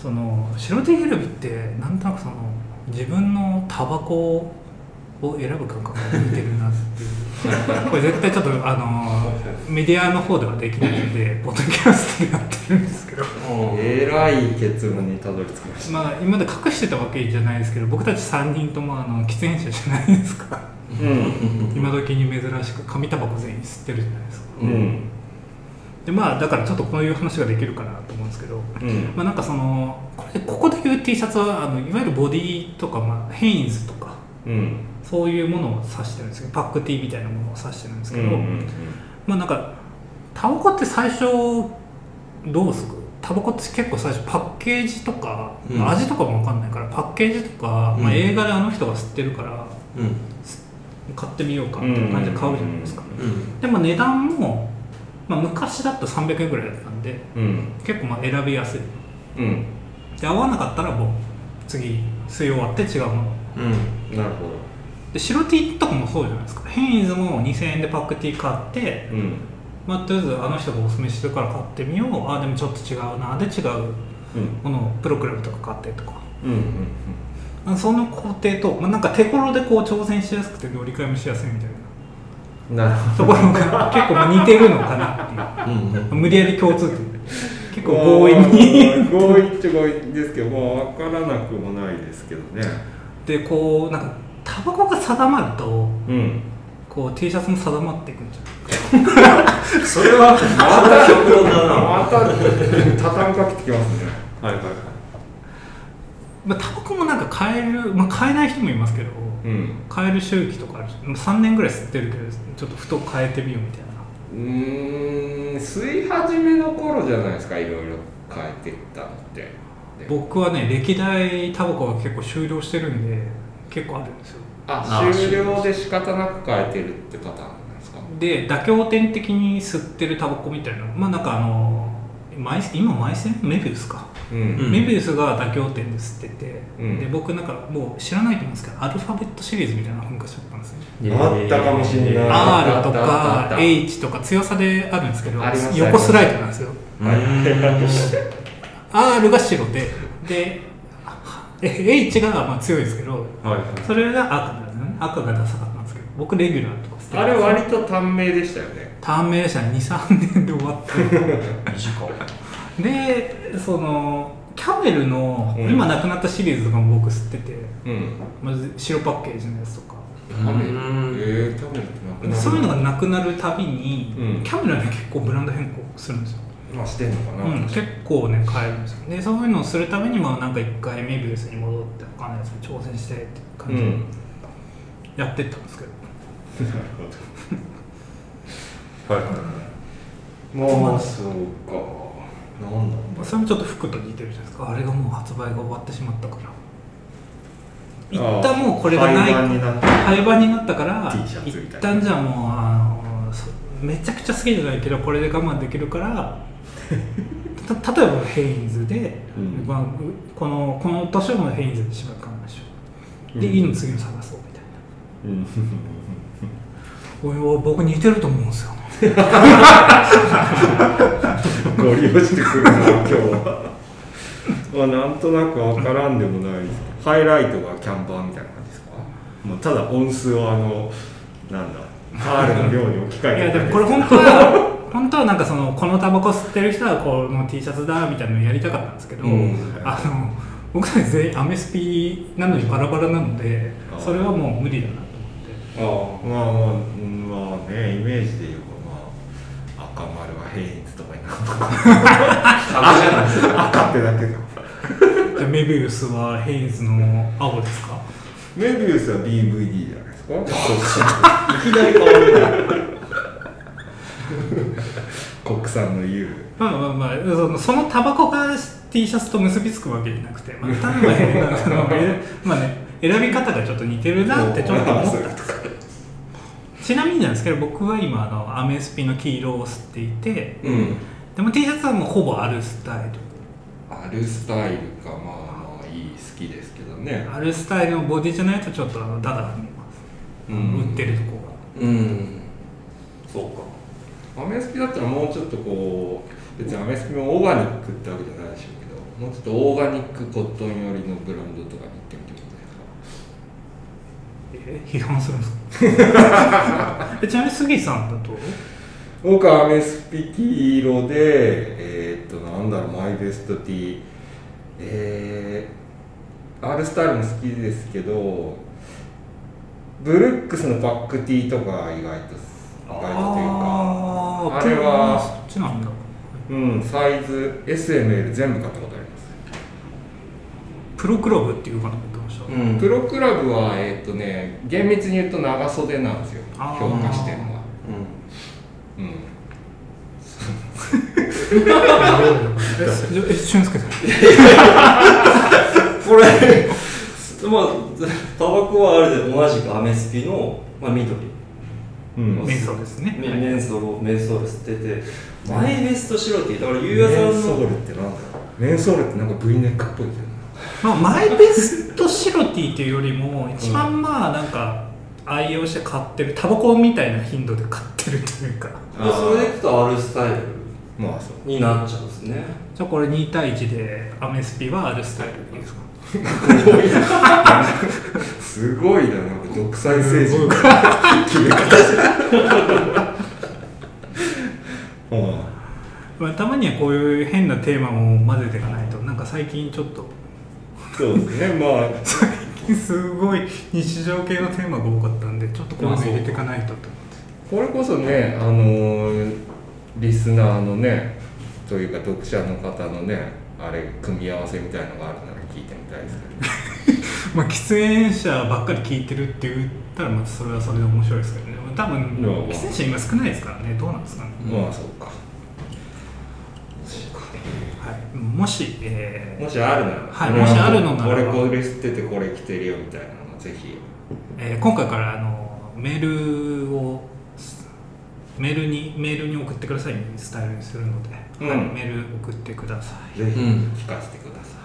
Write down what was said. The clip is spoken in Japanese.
その白 T 選びってなんとなくその自分のタバコを選ぶ感覚が似てるなっていう。これ絶対ちょっとあのメディアの方ではできないのでポッドキャストでやってるんですけど。えらい結論にたどり着きました、まあ今まで隠してたわけじゃないですけど僕たち3人ともあの喫煙者じゃないですか。うん。今時に珍しく紙タバコ全員吸ってるじゃないですか。うんでまあだからちょっとこういう話ができるかなと思うんですけどうん。まあなんかそのこれここでいう T シャツはあのいわゆるボディとか、まあ、ヘインズとかうん。そういうものを指してるんですけどパック T みたいなものを指してるんですけど、うんまあなんかタバコって最初どうですかタバコって結構最初パッケージとか、味とかも分かんないからパッケージとか、うん。まあ、映画であの人が吸ってるからうん。買ってみようかみたいな感じで買うじゃないですか、うん。でも値段も、まあ、昔だと300円ぐらいだったんでうん。結構まあ選びやすい。うん。で合わなかったらもう次吸い終わって違うもの。うん。なるほで白 T とかもそうじゃないですか。ヘインズも2000円でパック T 買って、どうん。まあ、とりあえずあの人がおすすめしてるから買ってみよう。あでもちょっと違うな。で違ううん。ものをプロクラブとか買ってとか。うんうんあその工程と、まあ、なんか手頃でこう挑戦しやすくて乗り換えもしやすいみたいななるほところが結構まあ似てるのかなっていう。どうん無理やり共通点。結構強引に。強引っちゃ強引ですけどまあ分からなくもないですけどね。でこうなんかタバコが定まるとうんこう T シャツも定まっていくんじゃそれは また極論だなまた畳みかけてきますねはいはいはいまあ、タバコもなんか買える、まあ、買えない人もいますけどうん。買える周期とかあるし3年ぐらい吸ってるけどちょっとふと変えてみようみたいな。うーん。吸い始めの頃じゃないですかいろいろ変えていったのって。で僕はね歴代タバコが結構終了してるんで結構あるんですよ。ああ終了で仕方なく変えてるってパターンなんですか？で妥協点的に吸ってるタバコみたいなまあなんかあのマイ今マイセン？メビウスか、うん。うんメビウスが妥協点で吸ってて、うん。で僕なんかもう知らないと思うんですけどアルファベットシリーズみたいなの本化しちゃったんです。ねあったかもしんない。あ R とかた H とか強さであるんですけど横スライドなんですよ。はい R が白ででえ H がまあ強いですけどはい。はいそれが赤なんですね。赤がダサかったんですけど僕レギュラーとかあれ割と短命でしたよね。短命でしたね。23年で終わって。短いでそのキャメルの、うん。今なくなったシリーズとかも僕吸っててうん。まず白パッケージのやつとか。キャメル。うん。えー、キャメルってなくなる。そういうのがなくなるたびに、うん。キャメルはね結構ブランド変更するんですよ、まあしてんのかな、うん、結構ね変えるんですよ。でそういうのをするためにもなんか一回メビウスに戻って他のやつに挑戦してって感じでうん。やってったんですけど、はいはいまあそうかなんだまあそれもちょっと服と似てるじゃないですか。あれがもう発売が終わってしまったから。一旦もうこれがない。廃盤になった。廃盤になったから一旦じゃあもうあのそめちゃくちゃ好きじゃないけどこれで我慢できるから た例えばヘインズで、うん。まあ、うこのこの年はもうヘインズでしばらく我慢しようで、うん。いいの次の探そうみたいうん。なおいおい僕似てると思うんですよ。ね ゴリ押してくるな今日は。まあなんとなくわからんでもないです。ハイライトがキャンバーみたいな感じですか？もうただ音数をあのなんだ R の量に置き換えていやでもこれ本当は 本当はなんかそのこのタバコ吸ってる人はこの T シャツだみたいなのやりたかったんですけど、うん。あの僕たち全員アメスピなのにバラバラなのでそれはもう無理だなと思って。ああまあまあうんまあねイメージで言えばまあ赤丸はヘインズとかになるのか赤じゃないですか赤ってだけかじゃあメビウスはヘインズの青ですか？メビウスは DVD じゃないですか？いきなり変わる国産の U まあまあまあそのそのタバコが T シャツと結びつくわけじゃなくて、まあ、単なるなんかそのえまあね選び方がちょっと似てるなってちょっと思ったとかちなみになんですけど僕は今あのアメスピの黄色を吸っていてうんでも T シャツはもうほぼアルスタイル。あるスタイルかまあまあいい好きですけどね。アルスタイルのボディじゃないとちょっとあのダダが見えます、うん。売ってるとこうん。そうかアメスピだったらもうちょっとこう別にアメスピもオーガニックってわけじゃないでしょうけどもうちょっとオーガニックコットン寄りのブランドとかに行ってみてくださいえ批判するんですか？えちなみに杉さんだと？僕はアメスピ黄色でえーっとなんだろうマイベストティー。えー、R スタイルも好きですけどブルックスのパックティーとか意外と意外とというかあれはそっちなんだ。うんサイズ SML 全部買ったことあります。プロクラブっていうかな言ってました、うん。プロクラブはえーっとね厳密に言うと長袖なんですよ。評価してるのは。うんうん。ええ俊介さん。これまあタバコはあれで同じくアメスピの、まあ、緑。うん。メンソールですね。メンソールメンソール吸っててマイベスト白ティーだからゆうやさんメンソーの。ルってなんだメンソールってなんか V ネックっぽいけどなまあ、マイベストシロティっていうよりも一番まあなんか愛用して買ってるタバコみたいな頻度で買ってるというか。まあそれでいくと R スタイルまあそうになっちゃうんですね。じゃあこれ2対1でアメスピは R スタイルでいいですか？すごいななんか独裁政治の決め方まあ、たまにはこういう変なテーマも混ぜていかないとなんか最近ちょっと。あそうですね。まあ最近すごい日常系のテーマが多かったんでちょっとこういうの入れていかないとと思って。これこそねあのーリスナーのねというか読者の方のねあれ組み合わせみたいのがあるなら聞いてみたいですけど。まあ喫煙者ばっかり聞いてるって言ったらまたそれはそれで面白いですけどね。多分いやまあ。喫煙者今少ないですからね。どうなんですかね、まあそうか。はい、もし、えーもしあるならはいもしあるのなら俺これ吸っててこれ着てるよみたいなのもぜひ。えー今回からあのメールをメールにメールに送ってくださいスタイルにするので、うん。はい、メール送ってください。ぜひうん聞かせてください、